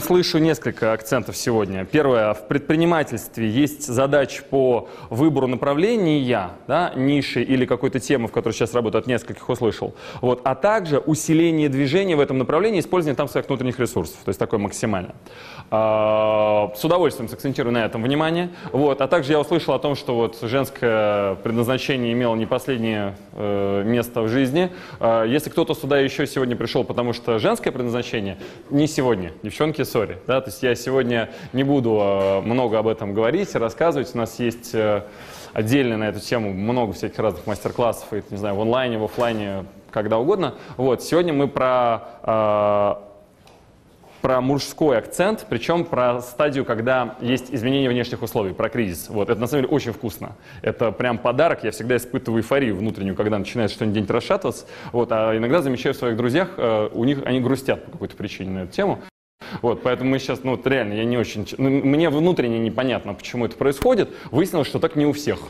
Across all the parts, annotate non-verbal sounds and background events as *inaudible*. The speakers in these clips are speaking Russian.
Слышу несколько акцентов сегодня. Первое, в предпринимательстве есть задача по выбору направления, да, ниши или какой-то темы, в которой сейчас работаю, от нескольких услышал. Вот, а также усиление движения в этом направлении, использование там своих внутренних ресурсов, то есть такое максимально. А, с удовольствием сакцентирую на этом внимание. Вот, а также я услышал о том, что вот женское предназначение имело не последнее э, место в жизни. А, если кто-то сюда еще сегодня пришел, потому что женское предназначение, не сегодня, девчонки, сори. Да? То есть я сегодня не буду э, много об этом говорить, рассказывать. У нас есть э, отдельно на эту тему много всяких разных мастер-классов, и, не знаю, в онлайне, в офлайне, когда угодно. Вот, сегодня мы про э, про мужской акцент, причем про стадию, когда есть изменение внешних условий, про кризис. Вот, это на самом деле очень вкусно. Это прям подарок. Я всегда испытываю эйфорию внутреннюю, когда начинает что-нибудь расшатываться. Вот, а иногда замечаю в своих друзьях, у них они грустят по какой-то причине на эту тему. Вот, поэтому мы сейчас, ну вот реально, я не очень, ну, мне внутренне непонятно, почему это происходит. Выяснилось, что так не у всех.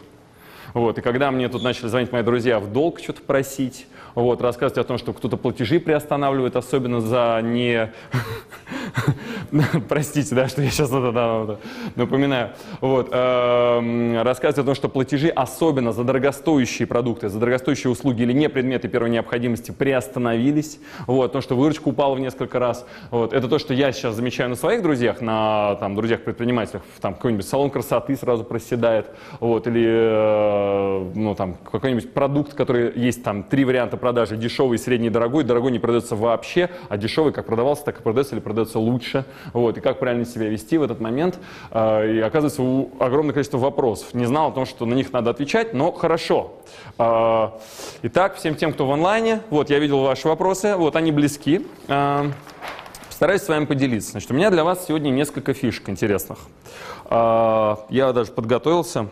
Вот, и когда мне тут начали звонить мои друзья в долг что-то просить, вот, рассказывать о том, что кто-то платежи приостанавливает, особенно за не... *laughs* Простите, да, что я сейчас напоминаю. Вот, э, рассказывать о том, что платежи, особенно за дорогостоящие продукты, за дорогостоящие услуги или не предметы первой необходимости, приостановились. Вот, то, что выручка упала в несколько раз. Вот, это то, что я сейчас замечаю на своих друзьях, на там, друзьях-предпринимателях. Там какой-нибудь салон красоты сразу проседает. Вот, или э, ну, там, какой-нибудь продукт, который есть там три варианта продажи, дешевый, средний, дорогой. Дорогой не продается вообще, а дешевый как продавался, так и продается или продается лучше. Вот, и как правильно себя вести в этот момент. Э, и оказывается, у огромное количество вопросов. Не знал о том, что на них надо отвечать, но хорошо. Э, итак, всем тем, кто в онлайне, вот, я видел ваши вопросы, вот, они близки. Э, Стараюсь с вами поделиться. Значит, у меня для вас сегодня несколько фишек интересных. Я даже подготовился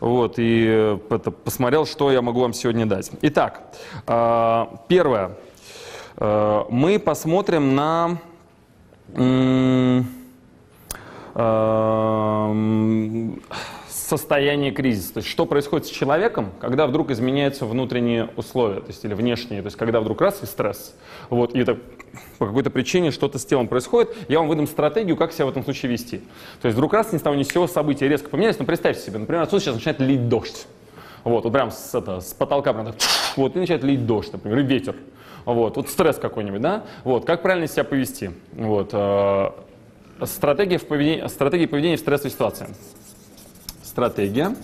вот, и это, посмотрел, что я могу вам сегодня дать. Итак, первое. Мы посмотрим на состояние кризиса. То есть что происходит с человеком, когда вдруг изменяются внутренние условия, то есть или внешние, то есть когда вдруг раз и стресс. Вот, и это по какой-то причине что-то с телом происходит, я вам выдам стратегию, как себя в этом случае вести. То есть вдруг раз ни с того ни с сего события резко поменялись, ну представьте себе, например, отсюда сейчас начинает лить дождь. Вот, вот прям с, это, с потолка прям так, вот, и начинает лить дождь, например, и ветер. Вот, вот стресс какой-нибудь, да? Вот, как правильно себя повести? Вот, э, стратегия, в поведении, стратегия поведения в стрессовой ситуации. Стратегия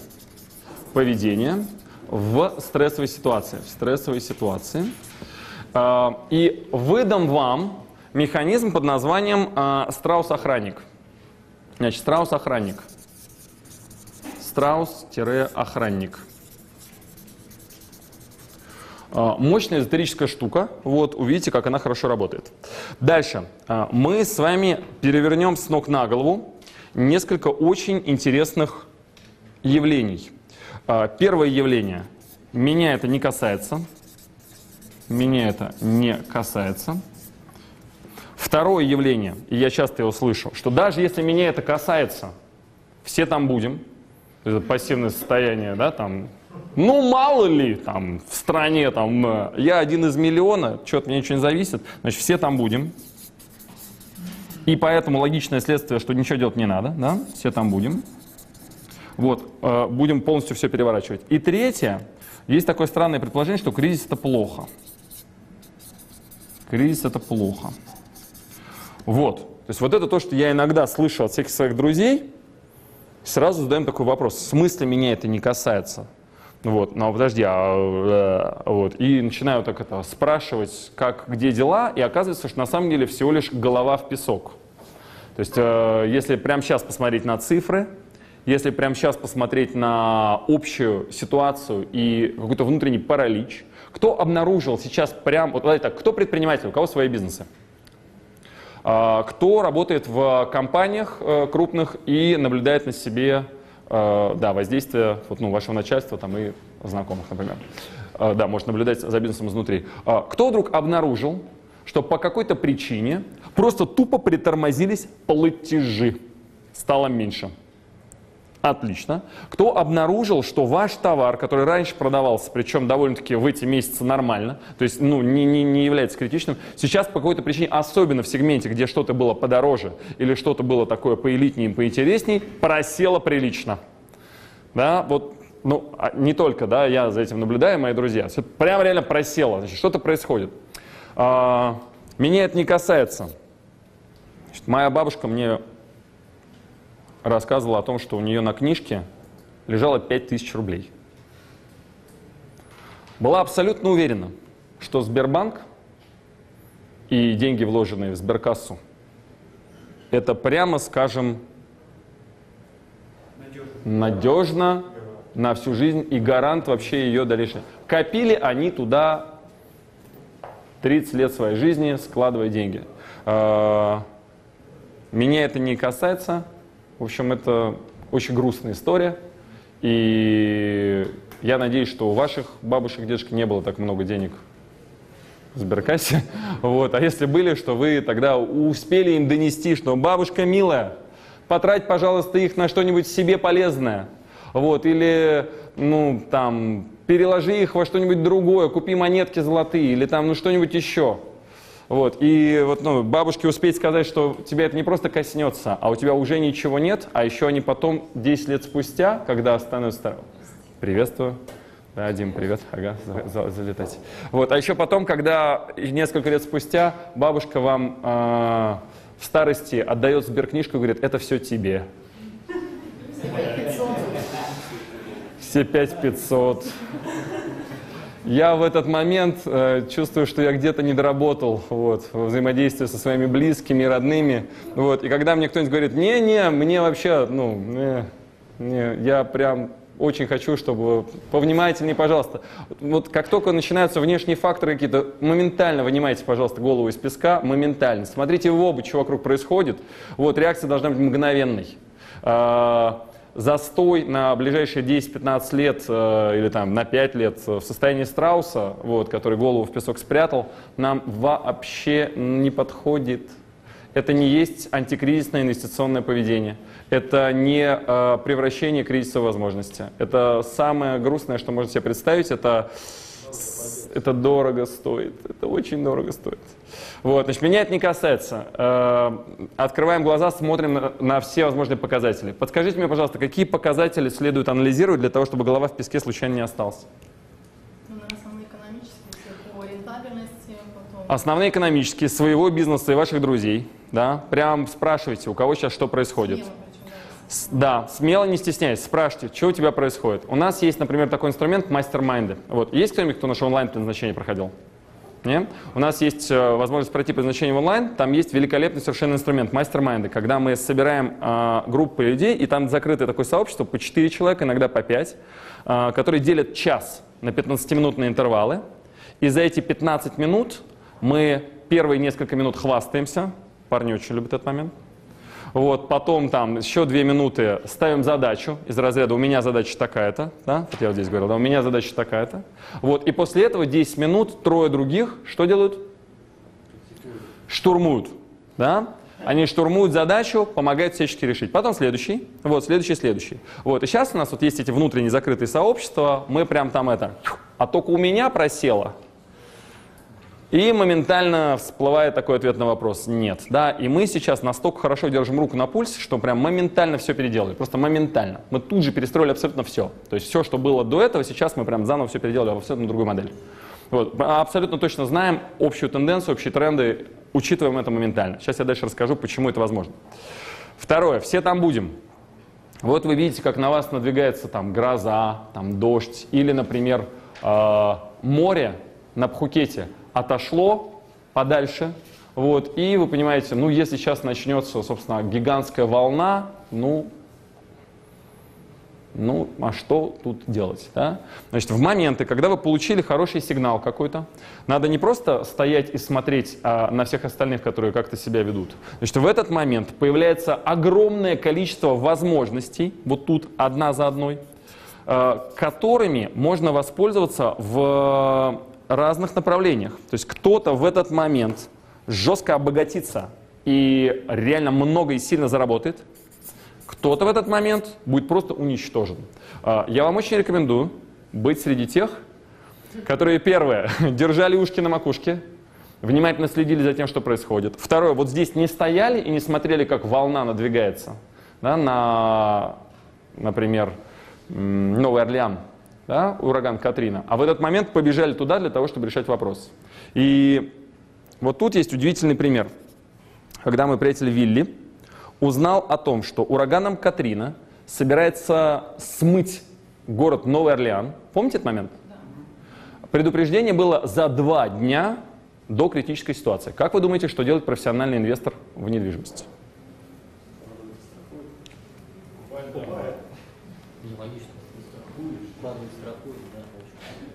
поведения в стрессовой ситуации. В стрессовой ситуации. Э, и выдам вам механизм под названием э, страус-охранник. Значит, страус-охранник. Страус-охранник. А, мощная эзотерическая штука. Вот, увидите, как она хорошо работает. Дальше. А, мы с вами перевернем с ног на голову несколько очень интересных явлений. А, первое явление. Меня это не касается. Меня это не касается. Второе явление, и я часто его слышу, что даже если меня это касается, все там будем. Это пассивное состояние, да, там ну, мало ли, там, в стране, там, э, я один из миллиона, что от меня ничего не зависит, значит, все там будем. И поэтому логичное следствие, что ничего делать не надо, да, все там будем. Вот, э, будем полностью все переворачивать. И третье, есть такое странное предположение, что кризис это плохо. Кризис это плохо. Вот, то есть вот это то, что я иногда слышу от всех своих друзей, сразу задаем такой вопрос, в смысле меня это не касается? Вот, но подожди, а, э, вот, и начинаю так это спрашивать, как, где дела, и оказывается, что на самом деле всего лишь голова в песок. То есть, э, если прямо сейчас посмотреть на цифры, если прямо сейчас посмотреть на общую ситуацию и какой-то внутренний паралич, кто обнаружил сейчас прям, вот давайте так, кто предприниматель, у кого свои бизнесы? А, кто работает в компаниях э, крупных и наблюдает на себе Э, да, воздействие вот, ну, вашего начальства там, и знакомых, например. Э, да, может наблюдать за бизнесом изнутри. Э, кто вдруг обнаружил, что по какой-то причине просто тупо притормозились платежи. Стало меньше. Отлично. Кто обнаружил, что ваш товар, который раньше продавался, причем довольно-таки в эти месяцы нормально, то есть ну, не, не, не является критичным, сейчас по какой-то причине, особенно в сегменте, где что-то было подороже или что-то было такое поэлитнее, поинтереснее, просело прилично. Да, вот ну, а не только, да, я за этим наблюдаю, мои друзья, все прям реально просело, значит, что-то происходит. А, меня это не касается. Значит, моя бабушка мне рассказывала о том, что у нее на книжке лежало 5000 рублей. Была абсолютно уверена, что Сбербанк и деньги, вложенные в сберкассу, это прямо, скажем, надежно, на всю жизнь и гарант вообще ее дальнейшей. Копили они туда 30 лет своей жизни, складывая деньги. А, меня это не касается, в общем, это очень грустная история. И я надеюсь, что у ваших бабушек, дедушек не было так много денег в сберкассе. *laughs* Вот. А если были, что вы тогда успели им донести, что бабушка милая, потрать, пожалуйста, их на что-нибудь себе полезное. Вот. Или, ну, там, переложи их во что-нибудь другое, купи монетки золотые или там, ну, что-нибудь еще. Вот, и вот, ну, бабушке успеть сказать, что тебя это не просто коснется, а у тебя уже ничего нет, а еще они потом, 10 лет спустя, когда становятся... Приветствую. Да, Дим, привет. Ага, за, за, залетать. Вот, а еще потом, когда несколько лет спустя бабушка вам э, в старости отдает сберкнижку и говорит, это все тебе. Все пять пятьсот. Я в этот момент э, чувствую, что я где-то не доработал вот, во взаимодействии со своими близкими, родными. Вот, и когда мне кто-нибудь говорит, не-не, мне вообще, ну, не, не, я прям очень хочу, чтобы повнимательнее, пожалуйста. Вот как только начинаются внешние факторы какие-то, моментально вынимайте, пожалуйста, голову из песка, моментально. Смотрите в оба, что вокруг происходит. Вот, реакция должна быть мгновенной. А, застой на ближайшие 10-15 лет э, или там на 5 лет в состоянии страуса, вот, который голову в песок спрятал, нам вообще не подходит. Это не есть антикризисное инвестиционное поведение. Это не э, превращение кризиса в возможности. Это самое грустное, что можно себе представить. Это, это дорого стоит. Это очень дорого стоит. Вот, значит, меня это не касается. Э, открываем глаза, смотрим на, на все возможные показатели. Подскажите мне, пожалуйста, какие показатели следует анализировать для того, чтобы голова в песке случайно не остался? Ну, основные экономические, своего бизнеса и ваших друзей. Да? Прям спрашивайте, у кого сейчас что происходит. Причем, да. Смело не стесняйтесь, спрашивайте, что у тебя происходит. У нас есть, например, такой инструмент мастер-майнды. Вот. Есть кто-нибудь, кто наше онлайн-предназначение проходил? Нет? У нас есть э, возможность пройти предназначение в онлайн, там есть великолепный совершенно инструмент мастер-майнды, когда мы собираем э, группы людей, и там закрытое такое сообщество по 4 человека, иногда по 5, э, которые делят час на 15-минутные интервалы. И за эти 15 минут мы первые несколько минут хвастаемся, парни очень любят этот момент, вот, потом там еще две минуты ставим задачу из разряда «у меня задача такая-то», да, вот я вот здесь говорил, да, «у меня задача такая-то». Вот, и после этого 10 минут трое других что делают? Штурмуют, да? Они штурмуют задачу, помогают всячески решить. Потом следующий, вот, следующий, следующий. Вот, и сейчас у нас вот есть эти внутренние закрытые сообщества, мы прям там это, а только у меня просело, и моментально всплывает такой ответ на вопрос «нет». Да? И мы сейчас настолько хорошо держим руку на пульсе, что прям моментально все переделали. Просто моментально. Мы тут же перестроили абсолютно все. То есть все, что было до этого, сейчас мы прям заново все переделали в абсолютно другую модель. Вот. Абсолютно точно знаем общую тенденцию, общие тренды, учитываем это моментально. Сейчас я дальше расскажу, почему это возможно. Второе. Все там будем. Вот вы видите, как на вас надвигается там гроза, там дождь или, например, э, море на Пхукете отошло подальше, вот, и вы понимаете, ну, если сейчас начнется, собственно, гигантская волна, ну, ну, а что тут делать, да? Значит, в моменты, когда вы получили хороший сигнал какой-то, надо не просто стоять и смотреть а, на всех остальных, которые как-то себя ведут. Значит, в этот момент появляется огромное количество возможностей, вот тут одна за одной, а, которыми можно воспользоваться в разных направлениях. То есть кто-то в этот момент жестко обогатится и реально много и сильно заработает, кто-то в этот момент будет просто уничтожен. А, Я вам очень рекомендую быть среди тех, которые, первое, *laughs* держали ушки на макушке, внимательно следили за тем, что происходит. Второе, вот здесь не стояли и не смотрели, как волна надвигается да, на, например, Новый Орлеан, да, ураган Катрина. А в этот момент побежали туда для того, чтобы решать вопрос. И вот тут есть удивительный пример. Когда мой приятель Вилли узнал о том, что ураганом Катрина собирается смыть город Новый Орлеан. Помните этот момент? Предупреждение было за два дня до критической ситуации. Как вы думаете, что делает профессиональный инвестор в недвижимости? Нелогично. Вкладывать страхует, да, очень.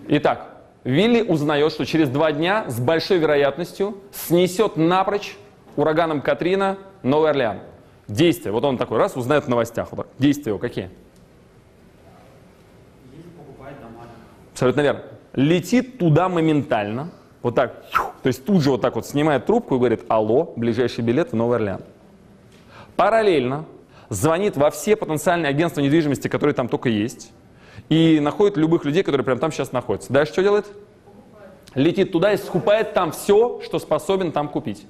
Итак, Вилли узнает, что через два дня с большой вероятностью снесет напрочь ураганом Катрина Новый Орлеан. Действия. Вот он такой раз узнает в новостях. Вот так. Действия его какие? Абсолютно верно. Летит туда моментально. Вот так. То есть тут же вот так вот снимает трубку и говорит, алло, ближайший билет в Новый Орлеан. Параллельно звонит во все потенциальные агентства недвижимости, которые там только есть, и находит любых людей, которые прямо там сейчас находятся. Дальше что делает? Летит туда и скупает там все, что способен там купить.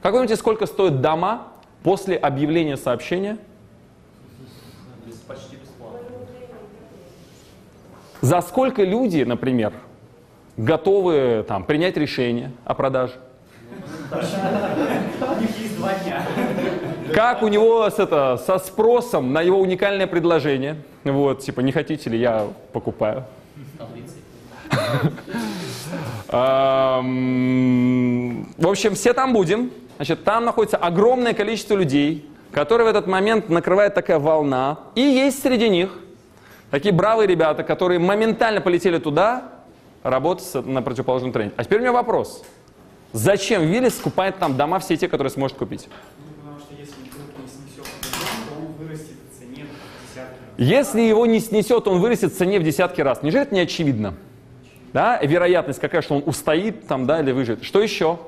Как вы думаете, сколько стоят дома после объявления сообщения? За сколько люди, например, готовы там, принять решение о продаже? У них есть два дня. Как у него с, это, со спросом на его уникальное предложение? Вот, типа, не хотите ли, я покупаю. *laughs* В общем, все там будем. Значит, там находится огромное количество людей, которые в этот момент накрывает такая волна. И есть среди них такие бравые ребята, которые моментально полетели туда работать на противоположном тренде. А теперь у меня вопрос. Зачем Виллис скупает там дома все те, которые сможет купить? Ну, потому что если вдруг не снесет подъем, то он вырастет в цене в десятки раз. Если его не снесет, он вырастет в цене в десятки раз. Неужели это не очевидно? Да? Вероятность какая, что он устоит там, да, или выживет. Что еще?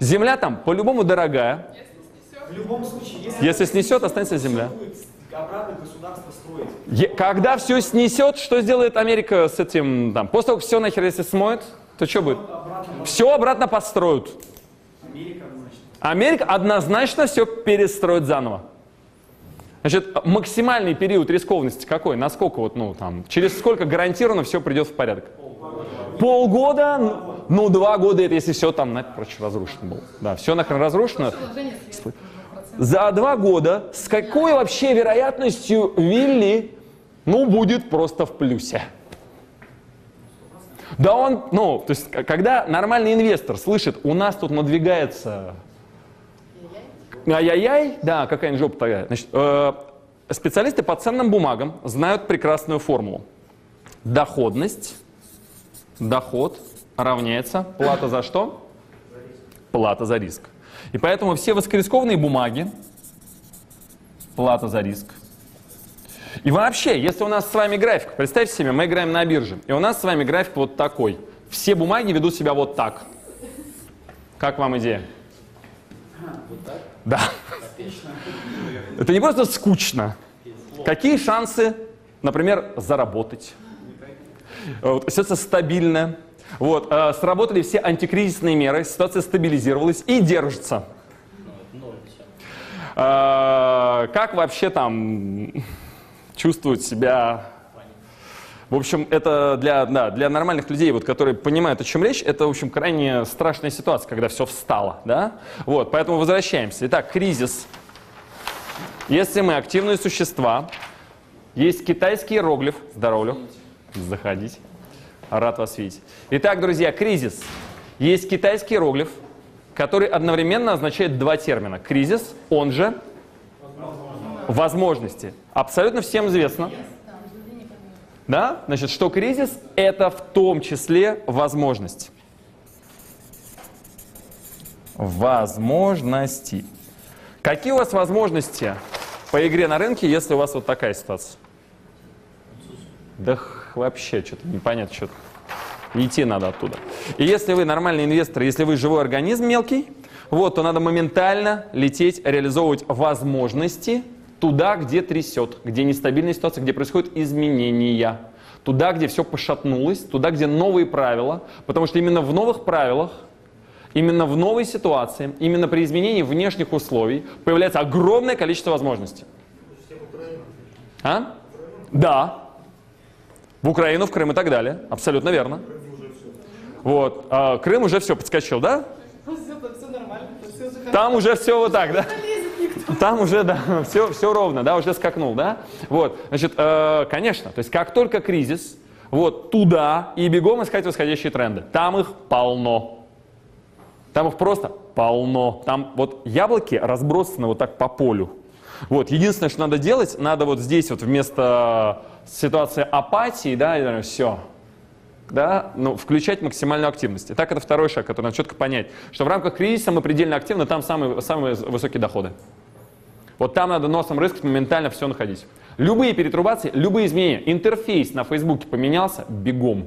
Земля там по-любому дорогая. В любом случае, если, Если снесет, останется земля. Когда все снесет, что сделает Америка с этим? Там, после того, как все нахер если смоет, то что будет? Обратно Все обратно построят. Америка, значит. Америка однозначно все перестроит заново. Значит, максимальный период рискованности какой? Насколько вот, ну, там, через сколько гарантированно все придет в порядок? Полгода? Ну, два года, это если все там, напрочь, разрушено было. Да, все нахрен разрушено. За два года с какой вообще вероятностью Вилли, ну, будет просто в плюсе? Да он, ну, то есть, когда нормальный инвестор слышит, у нас тут надвигается ай-яй-яй, да, какая-нибудь жопа такая. Значит, э, специалисты по ценным бумагам знают прекрасную формулу. Доходность, доход равняется плата за что? Плата за риск. И поэтому все высокорискованные бумаги, плата за риск. И вообще, если у нас с вами график, представьте себе, мы играем на бирже, и у нас с вами график вот такой. Все бумаги ведут себя вот так. Как вам идея? Да. Это не просто скучно. Какие шансы, например, заработать? Вот, ситуация стабильная. Вот, э, сработали все антикризисные меры, ситуация стабилизировалась и держится. Э, как вообще там чувствуют себя? В общем, это для, да, для нормальных людей, вот, которые понимают, о чем речь, это, в общем, крайне страшная ситуация, когда все встало, да? Вот, поэтому возвращаемся. Итак, кризис. Если мы активные существа, есть китайский иероглиф. Здорово, Лёх. Заходите. Рад вас видеть. Итак, друзья, кризис. Есть китайский иероглиф, который одновременно означает два термина. Кризис, он же возможности. Абсолютно всем известно. Да? Значит, что кризис – это в том числе возможность. Возможности. Какие у вас возможности по игре на рынке, если у вас вот такая ситуация? Да вообще что-то непонятно что-то. идти надо оттуда. И если вы нормальный инвестор, если вы живой организм мелкий, вот, то надо моментально лететь, реализовывать возможности туда, где трясет, где нестабильная ситуация, где происходят изменения. Туда, где все пошатнулось, туда, где новые правила. Потому что именно в новых правилах, именно в новой ситуации, именно при изменении внешних условий появляется огромное количество возможностей. А? Да. В Украину, в Крым и так далее. Абсолютно верно. Вот. А, Крым уже все подскочил, да? Все нормально, все Там уже все вот так, да? Там уже, да, *laughs* все, все ровно, да, уже скакнул, да? Вот, значит, э, конечно, то есть как только кризис, вот туда и бегом искать восходящие тренды. Там их полно. Там их просто полно. Там вот яблоки разбросаны вот так по полю. Вот, единственное, что надо делать, надо вот здесь вот вместо ситуации апатии, да, все, да, ну, включать максимальную активность. И так это второй шаг, который надо четко понять, что в рамках кризиса мы предельно активны, там самые, самые высокие доходы. Вот там надо носом рыскать, моментально все находить. Любые перетрубации, любые изменения. Интерфейс на Фейсбуке поменялся, бегом.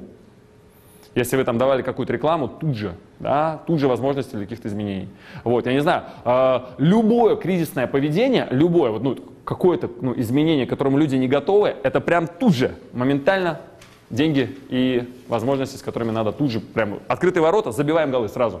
Если вы там давали какую-то рекламу, тут же, да, тут же возможности для каких-то изменений. Вот, я не знаю, э, любое кризисное поведение, любое, вот, ну, какое-то ну, изменение, к которому люди не готовы, это прям тут же, моментально деньги и возможности, с которыми надо тут же, прям открытые ворота, забиваем голы сразу.